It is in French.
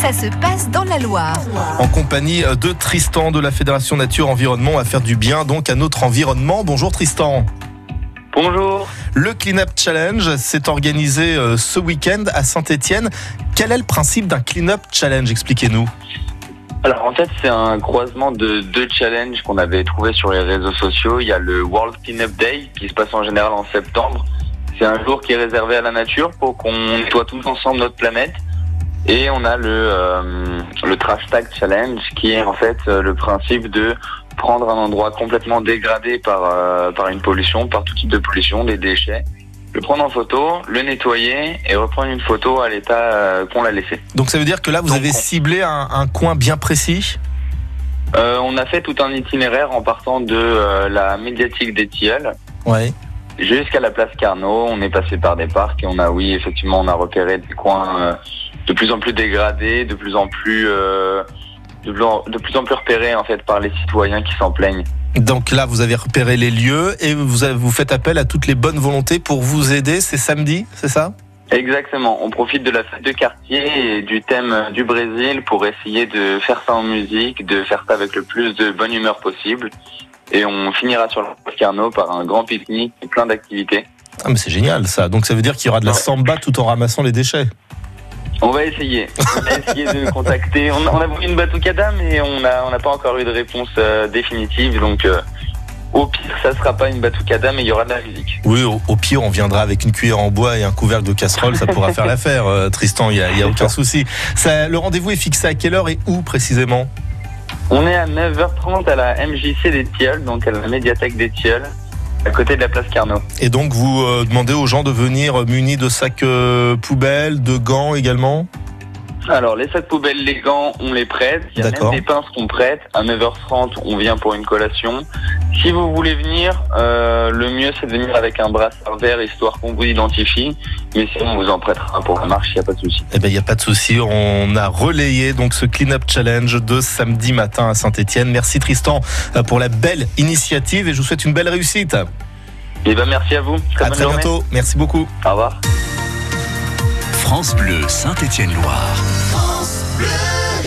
ça se passe dans la Loire. En compagnie de Tristan de la Fédération Nature Environnement à faire du bien donc à notre environnement. Bonjour Tristan. Bonjour. Le Cleanup Challenge s'est organisé euh, ce week-end à Saint-Étienne. Quel est le principe d'un Cleanup Challenge? Expliquez-nous. Alors en fait c'est un croisement de deux challenges qu'on avait trouvé sur les réseaux sociaux. Il y a le World Cleanup Day qui se passe en général en septembre. C'est un jour qui est réservé à la nature pour qu'on nettoie tous ensemble notre planète. Et on a le, euh, le Trash Tag Challenge qui est en fait euh, le principe de prendre un endroit complètement dégradé par, euh, par une pollution, par tout type de pollution, des déchets, le prendre en photo, le nettoyer et reprendre une photo à l'état euh, qu'on l'a laissé. Donc ça veut dire que là vous Donc, avez ciblé un, un coin bien précis? Euh, on a fait tout un itinéraire en partant de euh, la médiatique des Tilleuls Ouais. jusqu'à la place Carnot. On est passé par des parcs et on a, oui, effectivement, on a repéré des coins euh, de plus en plus dégradés, de plus en plus, euh, de, plus en, de plus en plus repérés en fait par les citoyens qui s'en plaignent. Donc là vous avez repéré les lieux et vous, avez- vous faites appel à toutes les bonnes volontés pour vous aider. C'est samedi, c'est ça? Exactement. On profite de la fête de quartier et du thème du Brésil pour essayer de faire ça en musique, de faire ça avec le plus de bonne humeur possible. Et on finira sur place Carnot par un grand pique-nique et plein d'activités. Ah mais c'est génial ça. Donc ça veut dire qu'il y aura de la samba tout en ramassant les déchets. On va essayer. On va essayer de contacter. On, on a voulu une batucada, mais on n'a on n'a pas encore eu de réponse euh, définitive. Donc, euh, au pire, ça sera pas une batucada, mais il y aura de la musique. Oui, au, au pire, on viendra avec une cuillère en bois et un couvercle de casserole, ça pourra faire l'affaire, euh, Tristan, il n'y a, y a aucun souci. Ça, le rendez-vous est fixé à quelle heure et où précisément? On est à 9h30 à la MJC des Tilleuls, donc à la médiathèque des Tilleuls, à côté de la place Carnot. Et donc, vous euh, demandez aux gens de venir munis de sacs euh, poubelles, de gants également? Alors, les sacs poubelles, les gants, on les prête. Il y a même des pinces qu'on prête. À 9h30, on vient pour une collation. Si vous voulez venir, euh, le mieux, c'est de venir avec un brassard vert, histoire qu'on vous identifie. Mais sinon, on vous en prêtera pour la marche, il n'y a pas de souci. Eh ben, il n'y a pas de souci. On a relayé donc ce Clean-up Challenge de samedi matin à Saint-Etienne. Merci Tristan euh, pour la belle initiative et je vous souhaite une belle réussite. Et ben, merci à vous. Très à bonne très journée. bientôt. Merci beaucoup. Au revoir. France Bleu Saint-Étienne-Loire.